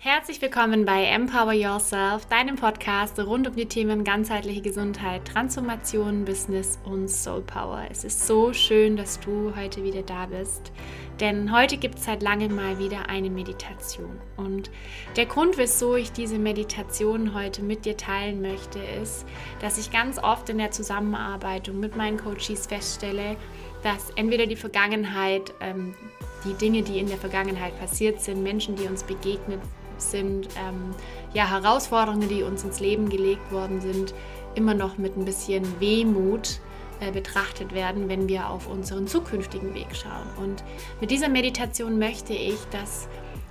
Herzlich willkommen bei Empower Yourself, deinem Podcast rund um die Themen ganzheitliche Gesundheit, Transformation, Business und Soul Power. Es ist so schön, dass du heute wieder da bist, denn heute gibt es seit langem mal wieder eine Meditation. Und der Grund, wieso ich diese Meditation heute mit dir teilen möchte, ist, dass ich ganz oft in der Zusammenarbeit mit meinen Coaches feststelle, dass entweder die Vergangenheit, ähm, die Dinge, die in der Vergangenheit passiert sind, Menschen, die uns begegnet sind ähm, ja Herausforderungen, die uns ins Leben gelegt worden sind, immer noch mit ein bisschen Wehmut äh, betrachtet werden, wenn wir auf unseren zukünftigen Weg schauen. Und mit dieser Meditation möchte ich, dass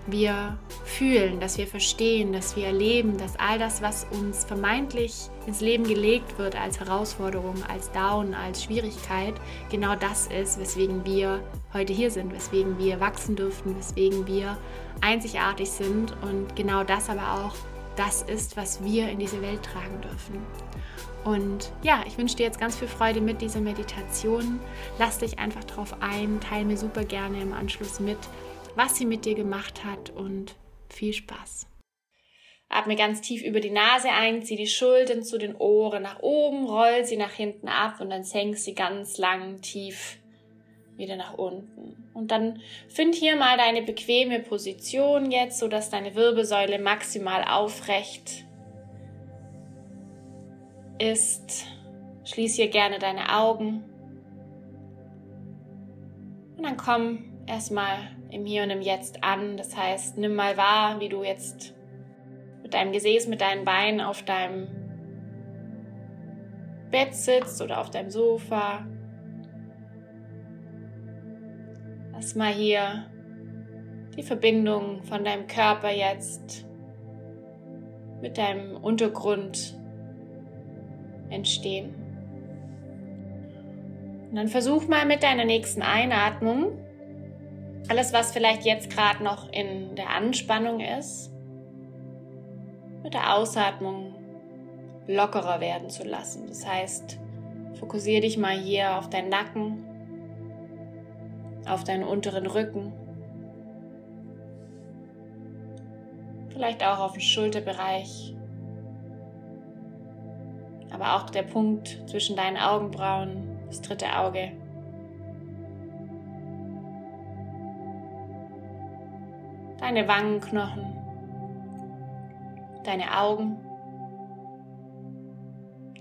wir fühlen, dass wir verstehen, dass wir erleben, dass all das, was uns vermeintlich ins Leben gelegt wird als Herausforderung, als Down, als Schwierigkeit, genau das ist, weswegen wir heute hier sind, weswegen wir wachsen dürfen, weswegen wir einzigartig sind und genau das aber auch das ist, was wir in diese Welt tragen dürfen. Und ja, ich wünsche dir jetzt ganz viel Freude mit dieser Meditation. Lass dich einfach drauf ein, teile mir super gerne im Anschluss mit, was sie mit dir gemacht hat und viel Spaß. Atme ganz tief über die Nase ein, zieh die Schultern zu den Ohren nach oben, roll sie nach hinten ab und dann senk sie ganz lang tief wieder nach unten. Und dann find hier mal deine bequeme Position jetzt, so dass deine Wirbelsäule maximal aufrecht ist. Schließ hier gerne deine Augen. Und dann komm erstmal im Hier und im Jetzt an. Das heißt, nimm mal wahr, wie du jetzt mit deinem Gesäß, mit deinen Beinen auf deinem Bett sitzt oder auf deinem Sofa. Lass mal hier die Verbindung von deinem Körper jetzt mit deinem Untergrund entstehen. Und dann versuch mal mit deiner nächsten Einatmung alles, was vielleicht jetzt gerade noch in der Anspannung ist, mit der Ausatmung lockerer werden zu lassen. Das heißt, fokussiere dich mal hier auf deinen Nacken, auf deinen unteren Rücken, vielleicht auch auf den Schulterbereich, aber auch der Punkt zwischen deinen Augenbrauen, das dritte Auge. Deine Wangenknochen, deine Augen,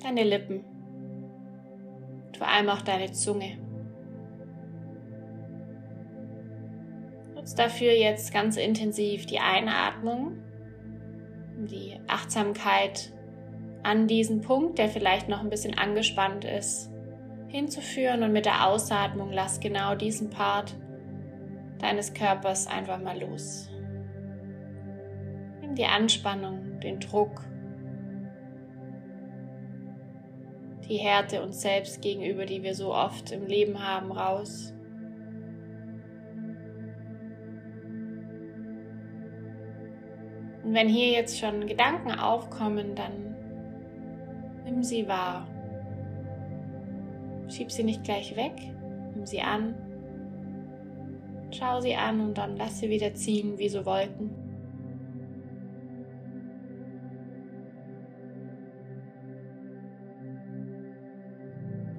deine Lippen, vor allem auch deine Zunge. Nutz dafür jetzt ganz intensiv die Einatmung, die Achtsamkeit an diesen Punkt, der vielleicht noch ein bisschen angespannt ist, hinzuführen. Und mit der Ausatmung lass genau diesen Part deines Körpers einfach mal los die Anspannung, den Druck, die Härte uns selbst gegenüber, die wir so oft im Leben haben, raus. Und wenn hier jetzt schon Gedanken aufkommen, dann nimm sie wahr. Schieb sie nicht gleich weg, nimm sie an, schau sie an und dann lass sie wieder ziehen wie so Wolken.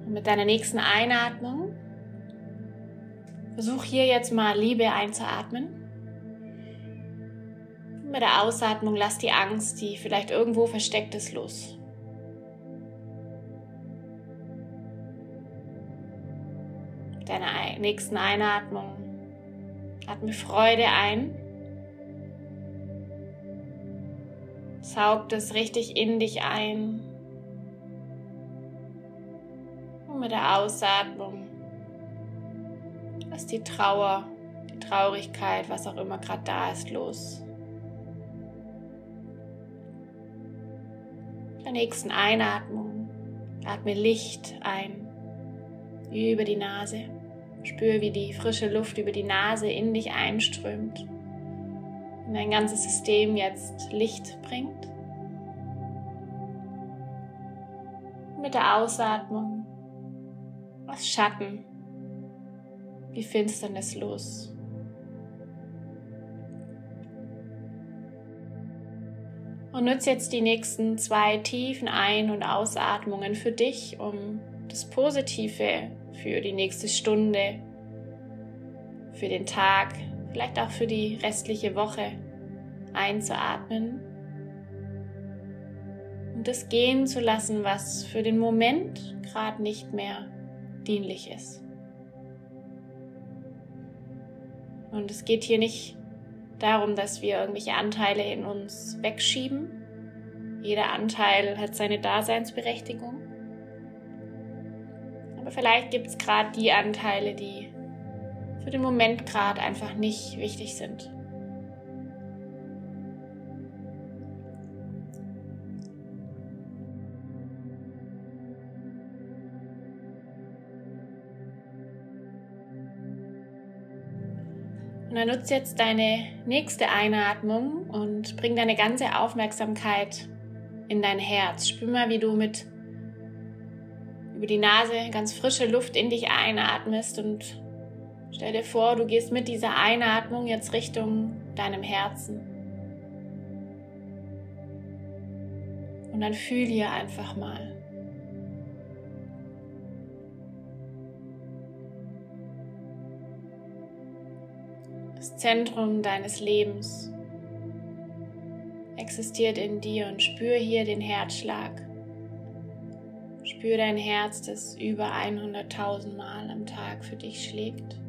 Und mit deiner nächsten Einatmung versuch hier jetzt mal Liebe einzuatmen. Und mit der Ausatmung lass die Angst, die vielleicht irgendwo versteckt ist, los. Mit deiner nächsten Einatmung atme Freude ein. Saug das richtig in dich ein mit der Ausatmung lass die Trauer, die Traurigkeit, was auch immer gerade da ist, los. der nächsten Einatmung atme Licht ein über die Nase. Spür, wie die frische Luft über die Nase in dich einströmt und dein ganzes System jetzt Licht bringt. Mit der Ausatmung Lass Schatten, die Finsternis los. Und nutze jetzt die nächsten zwei tiefen Ein- und Ausatmungen für dich, um das Positive für die nächste Stunde, für den Tag, vielleicht auch für die restliche Woche einzuatmen und das gehen zu lassen, was für den Moment gerade nicht mehr dienlich ist. Und es geht hier nicht darum, dass wir irgendwelche Anteile in uns wegschieben. Jeder Anteil hat seine Daseinsberechtigung. Aber vielleicht gibt es gerade die Anteile, die für den Moment gerade einfach nicht wichtig sind. Dann nutze jetzt deine nächste Einatmung und bring deine ganze Aufmerksamkeit in dein Herz. Spür mal, wie du mit über die Nase ganz frische Luft in dich einatmest und stell dir vor, du gehst mit dieser Einatmung jetzt Richtung deinem Herzen. Und dann fühl hier einfach mal. Zentrum deines Lebens existiert in dir und spür hier den Herzschlag. Spür dein Herz, das über 100.000 Mal am Tag für dich schlägt.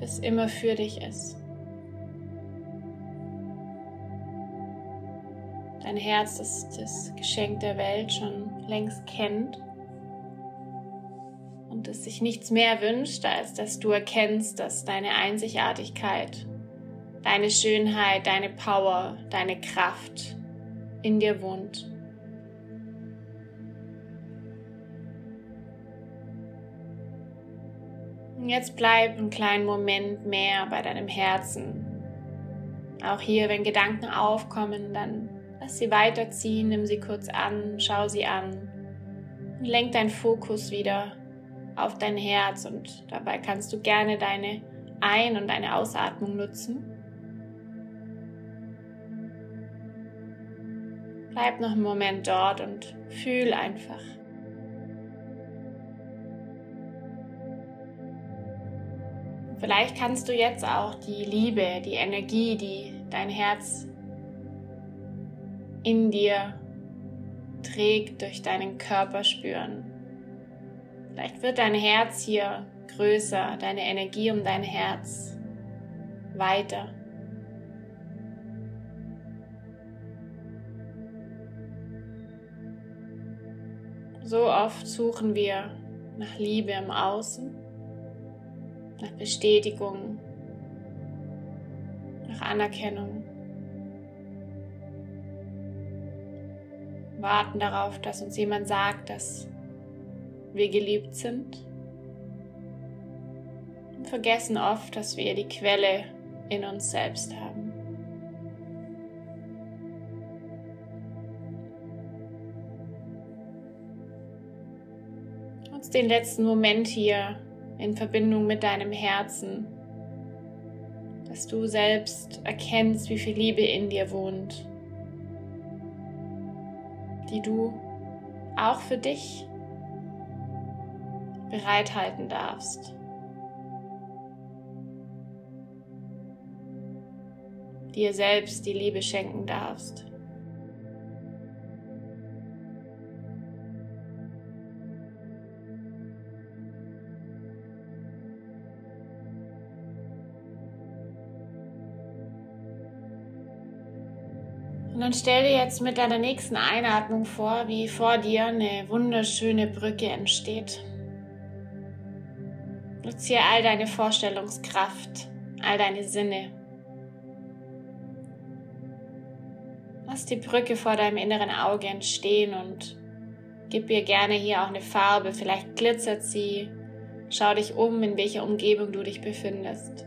Das immer für dich ist. Dein Herz, das das Geschenk der Welt schon längst kennt und es sich nichts mehr wünscht, als dass du erkennst, dass deine Einzigartigkeit, deine Schönheit, deine Power, deine Kraft in dir wohnt. Und jetzt bleib einen kleinen Moment mehr bei deinem Herzen. Auch hier, wenn Gedanken aufkommen, dann lass sie weiterziehen, nimm sie kurz an, schau sie an und lenk deinen Fokus wieder auf dein Herz und dabei kannst du gerne deine Ein- und deine Ausatmung nutzen. Bleib noch einen Moment dort und fühl einfach. Vielleicht kannst du jetzt auch die Liebe, die Energie, die dein Herz in dir trägt, durch deinen Körper spüren. Vielleicht wird dein Herz hier größer, deine Energie um dein Herz weiter. So oft suchen wir nach Liebe im Außen, nach Bestätigung, nach Anerkennung. Warten darauf, dass uns jemand sagt, dass wir geliebt sind und vergessen oft, dass wir die Quelle in uns selbst haben. Uns den letzten Moment hier in Verbindung mit deinem Herzen, dass du selbst erkennst, wie viel Liebe in dir wohnt, die du auch für dich bereithalten darfst. Dir selbst die Liebe schenken darfst. Und dann stell dir jetzt mit deiner nächsten Einatmung vor, wie vor dir eine wunderschöne Brücke entsteht. Nutze hier all deine Vorstellungskraft, all deine Sinne. Lass die Brücke vor deinem inneren Auge entstehen und gib ihr gerne hier auch eine Farbe. Vielleicht glitzert sie. Schau dich um, in welcher Umgebung du dich befindest.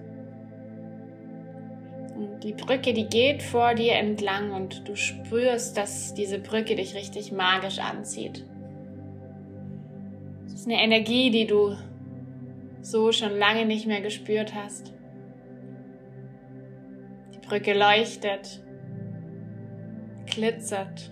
Und die Brücke, die geht vor dir entlang und du spürst, dass diese Brücke dich richtig magisch anzieht. Es ist eine Energie, die du so schon lange nicht mehr gespürt hast. Brücke leuchtet, glitzert.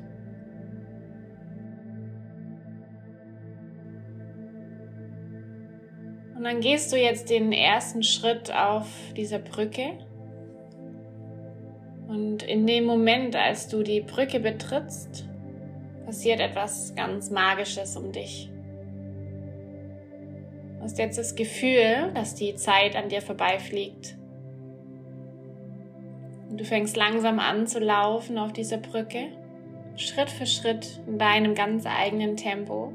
Und dann gehst du jetzt den ersten Schritt auf dieser Brücke. Und in dem Moment, als du die Brücke betrittst, passiert etwas ganz Magisches um dich. Du hast jetzt das Gefühl, dass die Zeit an dir vorbeifliegt. Und du fängst langsam an zu laufen auf dieser Brücke, Schritt für Schritt in deinem ganz eigenen Tempo.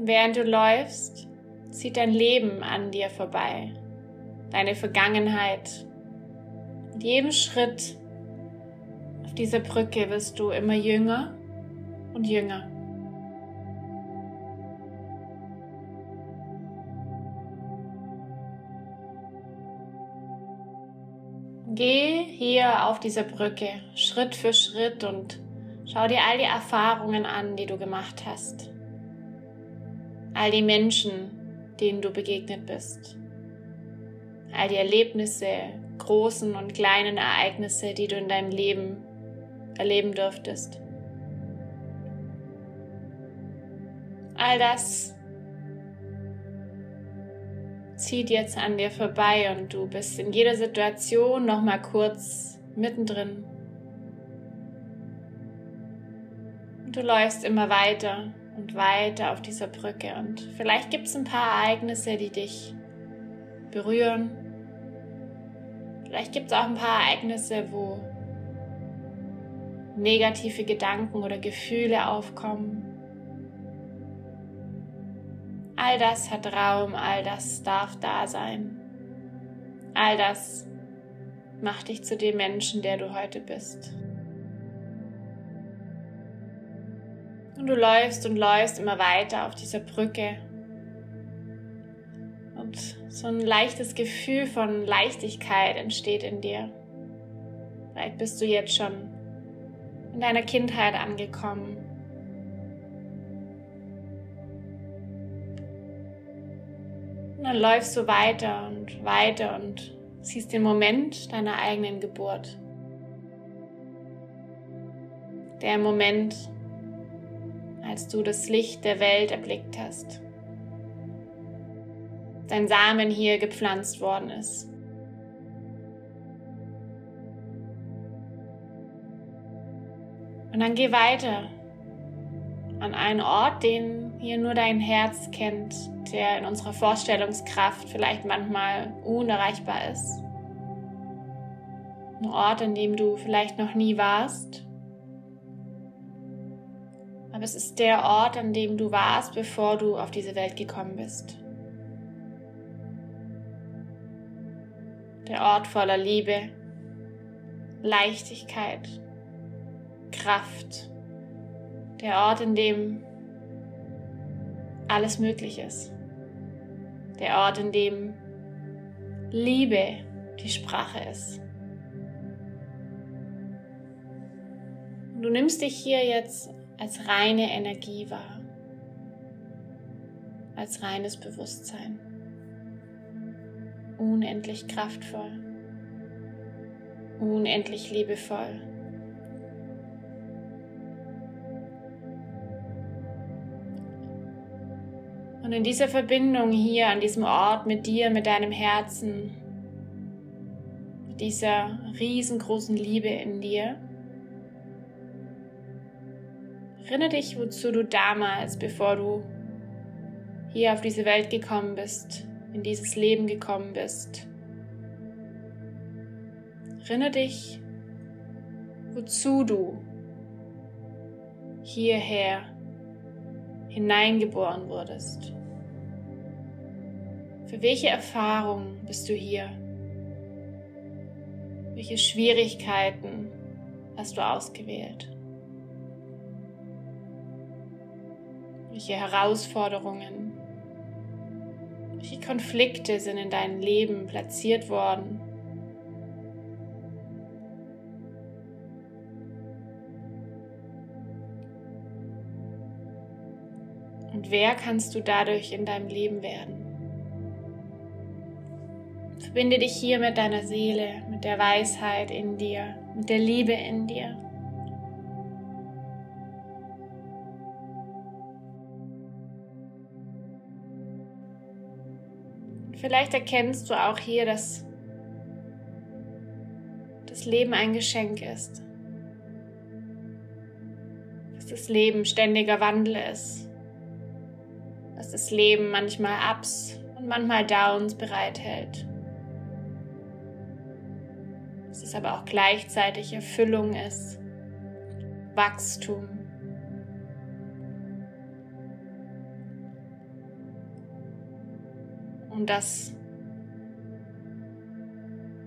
Während du läufst, zieht dein Leben an dir vorbei, deine Vergangenheit. Mit jedem Schritt auf dieser Brücke wirst du immer jünger und jünger. Geh hier auf dieser Brücke Schritt für Schritt und schau dir all die Erfahrungen an, die du gemacht hast all die Menschen, denen du begegnet bist, all die Erlebnisse, großen und kleinen Ereignisse, die du in deinem Leben erleben dürftest. All das zieht jetzt an dir vorbei und du bist in jeder Situation noch mal kurz mittendrin. Und du läufst immer weiter und weiter auf dieser Brücke. Und vielleicht gibt es ein paar Ereignisse, die dich berühren. Vielleicht gibt es auch ein paar Ereignisse, wo negative Gedanken oder Gefühle aufkommen. All das hat Raum, all das darf da sein. All das macht dich zu dem Menschen, der du heute bist. Und du läufst und läufst immer weiter auf dieser Brücke. Und so ein leichtes Gefühl von Leichtigkeit entsteht in dir. Vielleicht bist du jetzt schon in deiner Kindheit angekommen. Dann läufst du weiter und weiter und siehst den Moment deiner eigenen Geburt. Der Moment, als du das Licht der Welt erblickt hast. Dein Samen hier gepflanzt worden ist. Und dann geh weiter an einen Ort, den hier nur dein Herz kennt, der in unserer Vorstellungskraft vielleicht manchmal unerreichbar ist. Ein Ort, an dem du vielleicht noch nie warst aber es ist der Ort, an dem du warst, bevor du auf diese Welt gekommen bist. Der Ort voller Liebe, Leichtigkeit, Kraft. Der Ort, in dem alles möglich ist. Der Ort, in dem Liebe die Sprache ist. Du nimmst dich hier jetzt als reine Energie wahr, als reines Bewusstsein, unendlich kraftvoll, unendlich liebevoll. Und in dieser Verbindung hier, an diesem Ort mit dir, mit deinem Herzen, mit dieser riesengroßen Liebe in dir, Erinnere dich, wozu du damals, bevor du hier auf diese Welt gekommen bist, in dieses Leben gekommen bist. Erinnere dich, wozu du hierher hineingeboren wurdest. Für welche Erfahrung bist du hier? Welche Schwierigkeiten hast du ausgewählt? Welche Herausforderungen, welche Konflikte sind in deinem Leben platziert worden? Und wer kannst du dadurch in deinem Leben werden? Verbinde dich hier mit deiner Seele, mit der Weisheit in dir, mit der Liebe in dir. Vielleicht erkennst du auch hier, dass das Leben ein Geschenk ist. Dass das Leben ständiger Wandel ist. Dass das Leben manchmal Ups und manchmal Downs bereithält. Dass es aber auch gleichzeitig Erfüllung ist, Wachstum. Und dass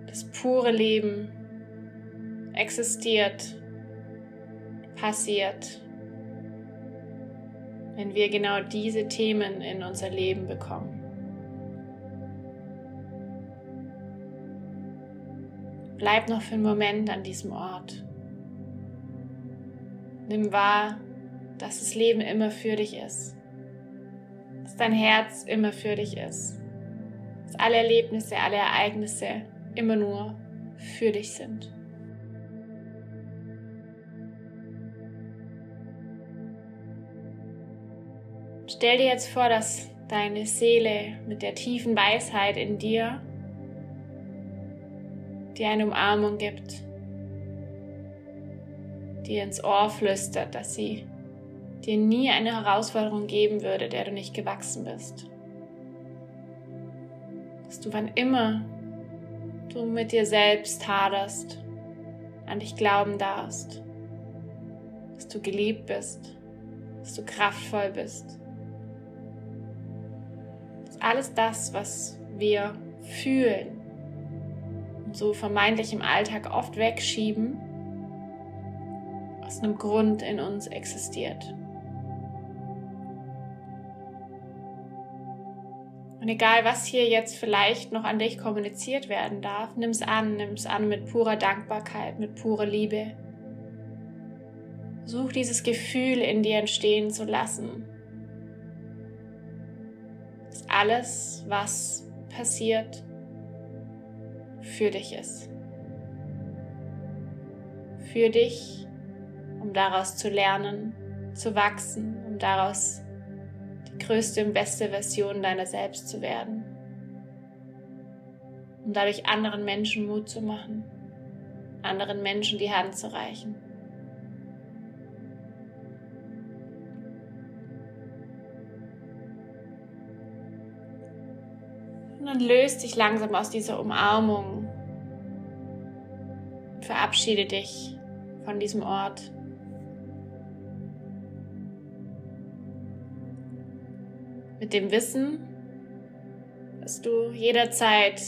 das pure Leben existiert, passiert, wenn wir genau diese Themen in unser Leben bekommen. Bleib noch für einen Moment an diesem Ort. Nimm wahr, dass das Leben immer für dich ist. Dass dein Herz immer für dich ist. Dass alle Erlebnisse, alle Ereignisse immer nur für dich sind. Stell dir jetzt vor, dass deine Seele mit der tiefen Weisheit in dir dir eine Umarmung gibt, dir ins Ohr flüstert, dass sie dir nie eine Herausforderung geben würde, der du nicht gewachsen bist. Dass du wann immer du mit dir selbst haderst, an dich glauben darfst, dass du geliebt bist, dass du kraftvoll bist. Dass alles das, was wir fühlen so vermeintlich im Alltag oft wegschieben, aus einem Grund in uns existiert. Und egal, was hier jetzt vielleicht noch an dich kommuniziert werden darf, nimm es an, nimm es an mit purer Dankbarkeit, mit purer Liebe. Such dieses Gefühl in dir entstehen zu lassen. Dass alles, was passiert, für dich ist. Für dich, um daraus zu lernen, zu wachsen, um daraus die größte und beste Version deiner selbst zu werden. Um dadurch anderen Menschen Mut zu machen, anderen Menschen die Hand zu reichen. Und löst dich langsam aus dieser Umarmung. Verabschiede dich von diesem Ort. mit dem Wissen, dass du jederzeit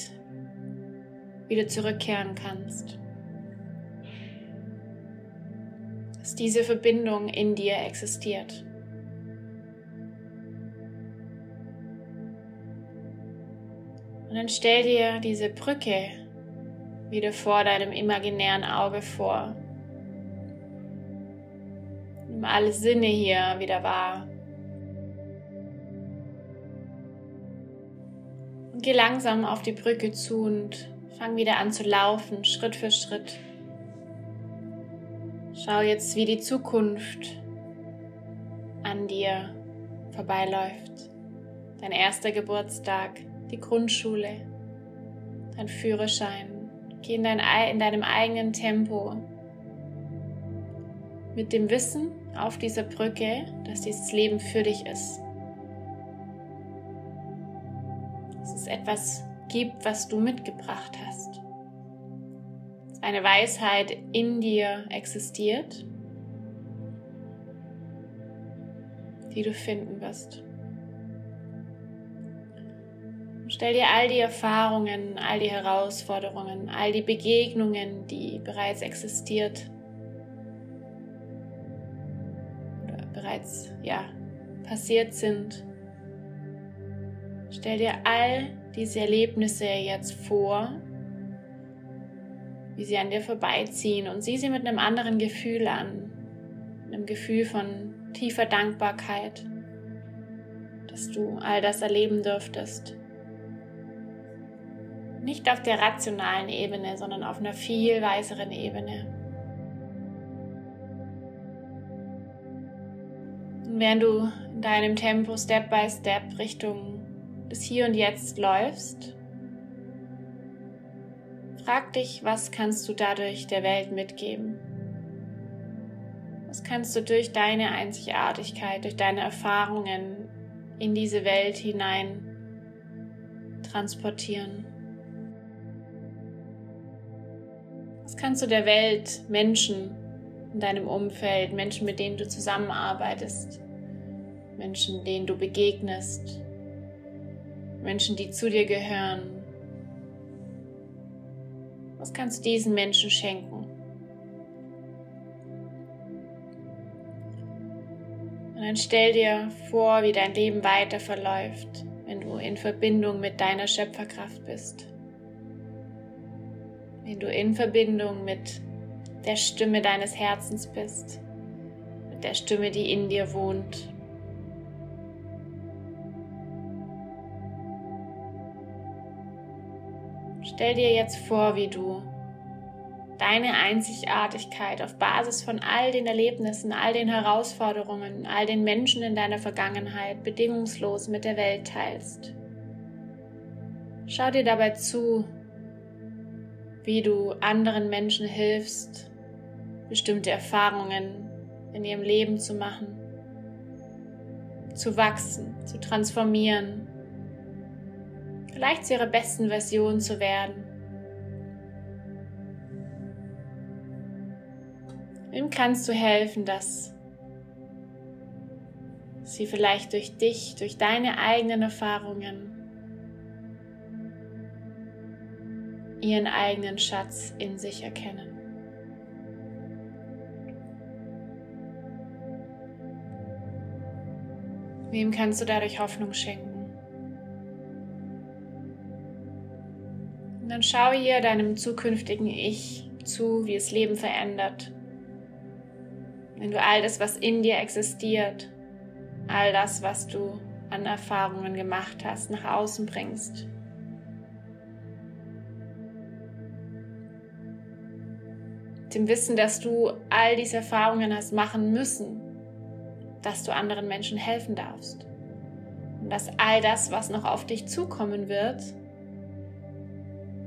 wieder zurückkehren kannst. Dass diese Verbindung in dir existiert. Und dann stell dir diese Brücke wieder vor deinem imaginären Auge vor. Nimm alle Sinne hier wieder wahr. Geh langsam auf die Brücke zu und fang wieder an zu laufen, Schritt für Schritt. Schau jetzt, wie die Zukunft an dir vorbeiläuft. Dein erster Geburtstag, die Grundschule, dein Führerschein. Geh in, dein, in deinem eigenen Tempo. Mit dem Wissen auf dieser Brücke, dass dieses Leben für dich ist. etwas gibt, was du mitgebracht hast. Dass eine Weisheit in dir existiert, die du finden wirst. Stell dir all die Erfahrungen, all die Herausforderungen, all die Begegnungen, die bereits existiert oder bereits ja passiert sind. Stell dir all diese Erlebnisse jetzt vor, wie sie an dir vorbeiziehen und sieh sie mit einem anderen Gefühl an, einem Gefühl von tiefer Dankbarkeit, dass du all das erleben dürftest. Nicht auf der rationalen Ebene, sondern auf einer viel weiseren Ebene. Und während du in deinem Tempo Step by Step Richtung des Hier und Jetzt läufst, frag dich, was kannst du dadurch der Welt mitgeben? Was kannst du durch deine Einzigartigkeit, durch deine Erfahrungen in diese Welt hinein transportieren? Was kannst du der Welt, Menschen in deinem Umfeld, Menschen, mit denen du zusammenarbeitest, Menschen, denen du begegnest, Menschen, die zu dir gehören, was kannst du diesen Menschen schenken? Und dann stell dir vor, wie dein Leben weiter verläuft, wenn du in Verbindung mit deiner Schöpferkraft bist. Wenn du in Verbindung mit der Stimme deines Herzens bist, mit der Stimme, die in dir wohnt. Stell dir jetzt vor, wie du deine Einzigartigkeit auf Basis von all den Erlebnissen, all den Herausforderungen, all den Menschen in deiner Vergangenheit bedingungslos mit der Welt teilst. Schau dir dabei zu, wie du anderen Menschen hilfst, bestimmte Erfahrungen in ihrem Leben zu machen, zu wachsen, zu transformieren, vielleicht zu ihrer besten Version zu werden. Wem kannst du helfen, dass sie vielleicht durch dich, durch deine eigenen Erfahrungen ihren eigenen Schatz in sich erkennen? Wem kannst du dadurch Hoffnung schenken? Und dann schau hier deinem zukünftigen Ich zu, wie es Leben verändert wenn du all das, was in dir existiert, all das, was du an Erfahrungen gemacht hast, nach außen bringst. Dem Wissen, dass du all diese Erfahrungen hast machen müssen, dass du anderen Menschen helfen darfst. Und dass all das, was noch auf dich zukommen wird,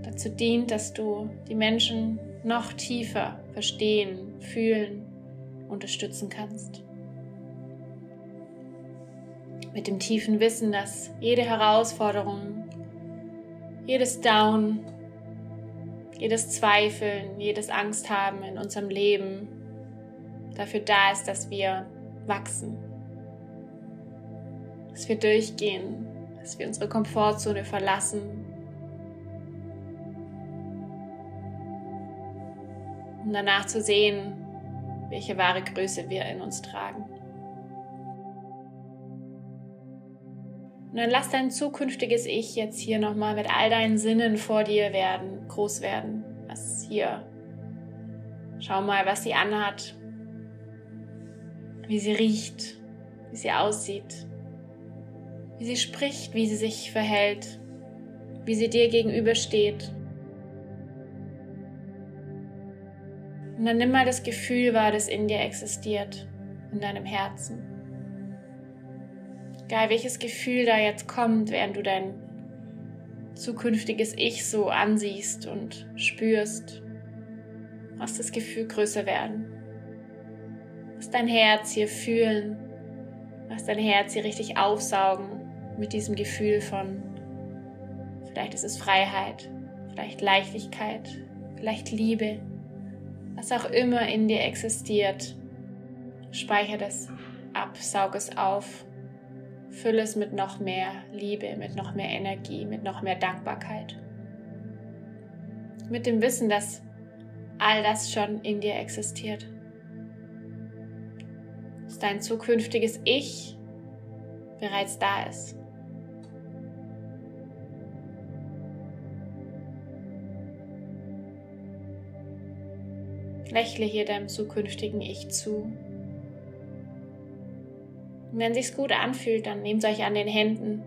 dazu dient, dass du die Menschen noch tiefer verstehen, fühlen unterstützen kannst. Mit dem tiefen Wissen, dass jede Herausforderung, jedes Down, jedes Zweifeln, jedes Angst haben in unserem Leben dafür da ist, dass wir wachsen, dass wir durchgehen, dass wir unsere Komfortzone verlassen. Um danach zu sehen, welche wahre Größe wir in uns tragen. Und dann lass dein zukünftiges Ich jetzt hier nochmal mit all deinen Sinnen vor dir werden, groß werden. Was hier. Schau mal, was sie anhat, wie sie riecht, wie sie aussieht, wie sie spricht, wie sie sich verhält, wie sie dir gegenübersteht. Und dann nimm mal das Gefühl wahr, das in dir existiert, in deinem Herzen. Egal welches Gefühl da jetzt kommt, während du dein zukünftiges Ich so ansiehst und spürst, lass das Gefühl größer werden. Lass dein Herz hier fühlen, lass dein Herz hier richtig aufsaugen mit diesem Gefühl von, vielleicht ist es Freiheit, vielleicht Leichtigkeit, vielleicht Liebe. Was auch immer in dir existiert, speichere das ab, saug es auf, fülle es mit noch mehr Liebe, mit noch mehr Energie, mit noch mehr Dankbarkeit. Mit dem Wissen, dass all das schon in dir existiert. Dass dein zukünftiges Ich bereits da ist. Lächle hier deinem zukünftigen Ich zu. Und wenn sich's gut anfühlt, dann nehmt euch an den Händen,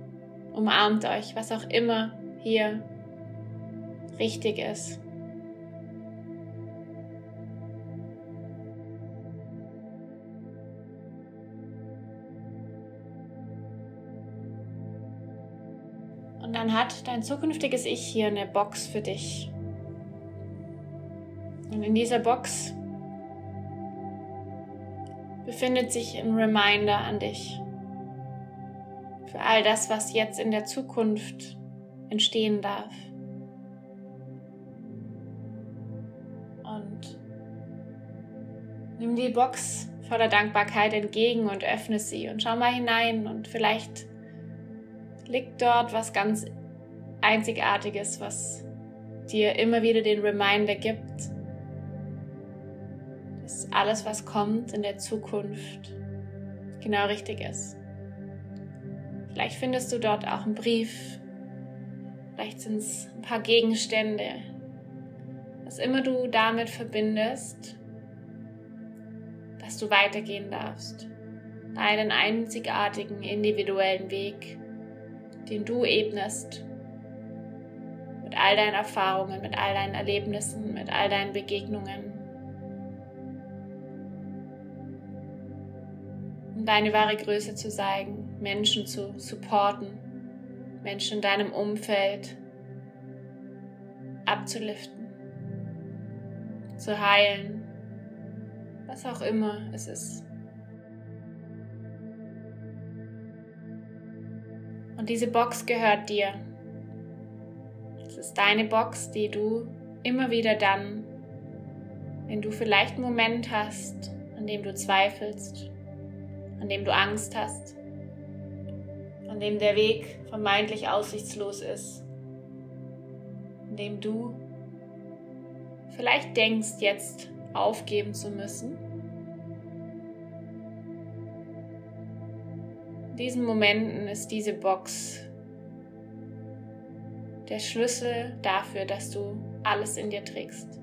umarmt euch, was auch immer hier richtig ist. Und dann hat dein zukünftiges Ich hier eine Box für dich. Und in dieser Box befindet sich ein Reminder an dich für all das, was jetzt in der Zukunft entstehen darf. Und nimm die Box voller Dankbarkeit entgegen und öffne sie und schau mal hinein und vielleicht liegt dort was ganz Einzigartiges, was dir immer wieder den Reminder gibt, alles, was kommt in der Zukunft, genau richtig ist. Vielleicht findest du dort auch einen Brief, vielleicht sind es ein paar Gegenstände, was immer du damit verbindest, dass du weitergehen darfst, deinen einzigartigen individuellen Weg den du ebnest. Mit all deinen Erfahrungen, mit all deinen Erlebnissen, mit all deinen Begegnungen. Deine wahre Größe zu zeigen, Menschen zu supporten, Menschen in deinem Umfeld abzuliften, zu heilen, was auch immer es ist. Und diese Box gehört dir. Es ist deine Box, die du immer wieder dann, wenn du vielleicht einen Moment hast, an dem du zweifelst, an dem du Angst hast, an dem der Weg vermeintlich aussichtslos ist, an dem du vielleicht denkst, jetzt aufgeben zu müssen, In diesen Momenten ist diese Box der Schlüssel dafür, dass du alles in dir trägst.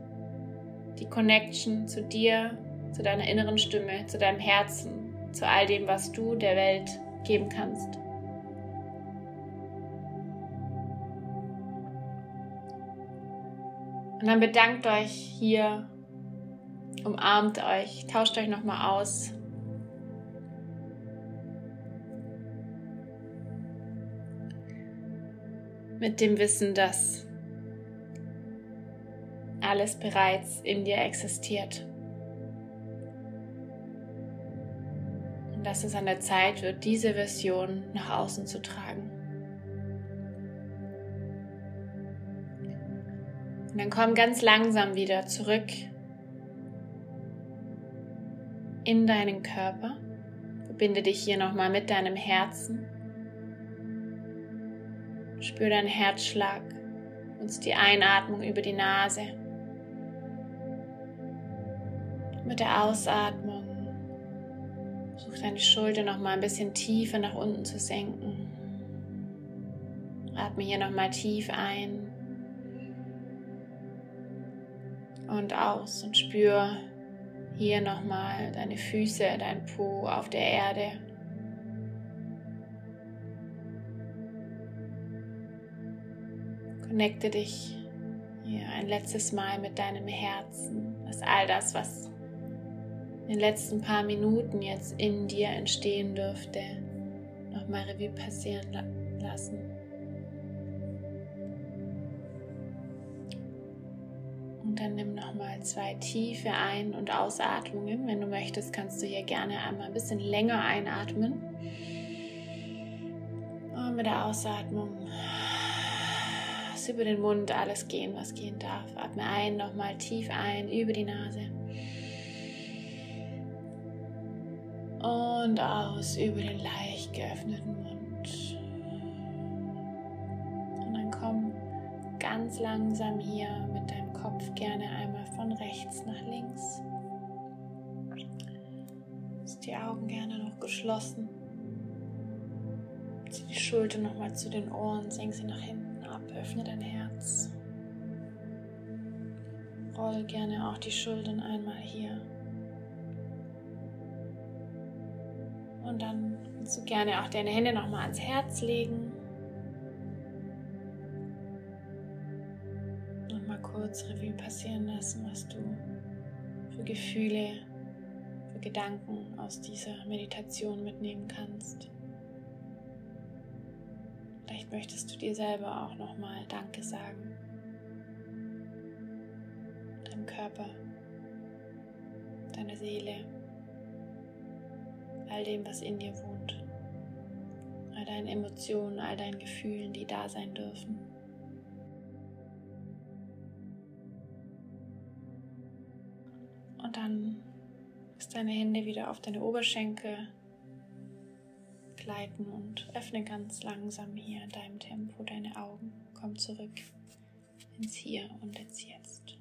Die Connection zu dir, zu deiner inneren Stimme, zu deinem Herzen, zu all dem, was du der Welt geben kannst. Und dann bedankt euch hier, umarmt euch, tauscht euch nochmal aus mit dem Wissen, dass alles bereits in dir existiert. Dass es an der Zeit wird, diese Version nach außen zu tragen. Und dann komm ganz langsam wieder zurück in deinen Körper. Verbinde dich hier nochmal mit deinem Herzen. Spür deinen Herzschlag und die Einatmung über die Nase. Mit der Ausatmung versuch deine Schulter noch mal ein bisschen tiefer nach unten zu senken. Atme hier noch mal tief ein und aus und spür hier noch mal deine Füße, dein Po auf der Erde. Connecte dich hier ein letztes Mal mit deinem Herzen, dass all das, was in den letzten paar Minuten jetzt in dir entstehen dürfte, nochmal Revue passieren lassen. Und dann nimm nochmal zwei tiefe Ein- und Ausatmungen. Wenn du möchtest, kannst du hier gerne einmal ein bisschen länger einatmen. Und mit der Ausatmung über den Mund alles gehen, was gehen darf. Atme ein, nochmal tief ein über die Nase. Und aus über den leicht geöffneten Mund. Und dann komm ganz langsam hier mit deinem Kopf gerne einmal von rechts nach links. Ist die Augen gerne noch geschlossen. Zieh die Schulter nochmal zu den Ohren, senk sie nach hinten ab, öffne dein Herz. Roll gerne auch die Schultern einmal hier. Und dann kannst du gerne auch deine Hände nochmal ans Herz legen. kurz Revue passieren lassen, was du für Gefühle, für Gedanken aus dieser Meditation mitnehmen kannst. Vielleicht möchtest du dir selber auch nochmal Danke sagen. Deinem Körper, deiner Seele, all dem, was in dir wohnt, all deinen Emotionen, all deinen Gefühlen, die da sein dürfen. Und dann lässt deine Hände wieder auf deine Oberschenkel gleiten und öffne ganz langsam hier in deinem Tempo deine Augen. Komm zurück ins Hier und ins Jetzt.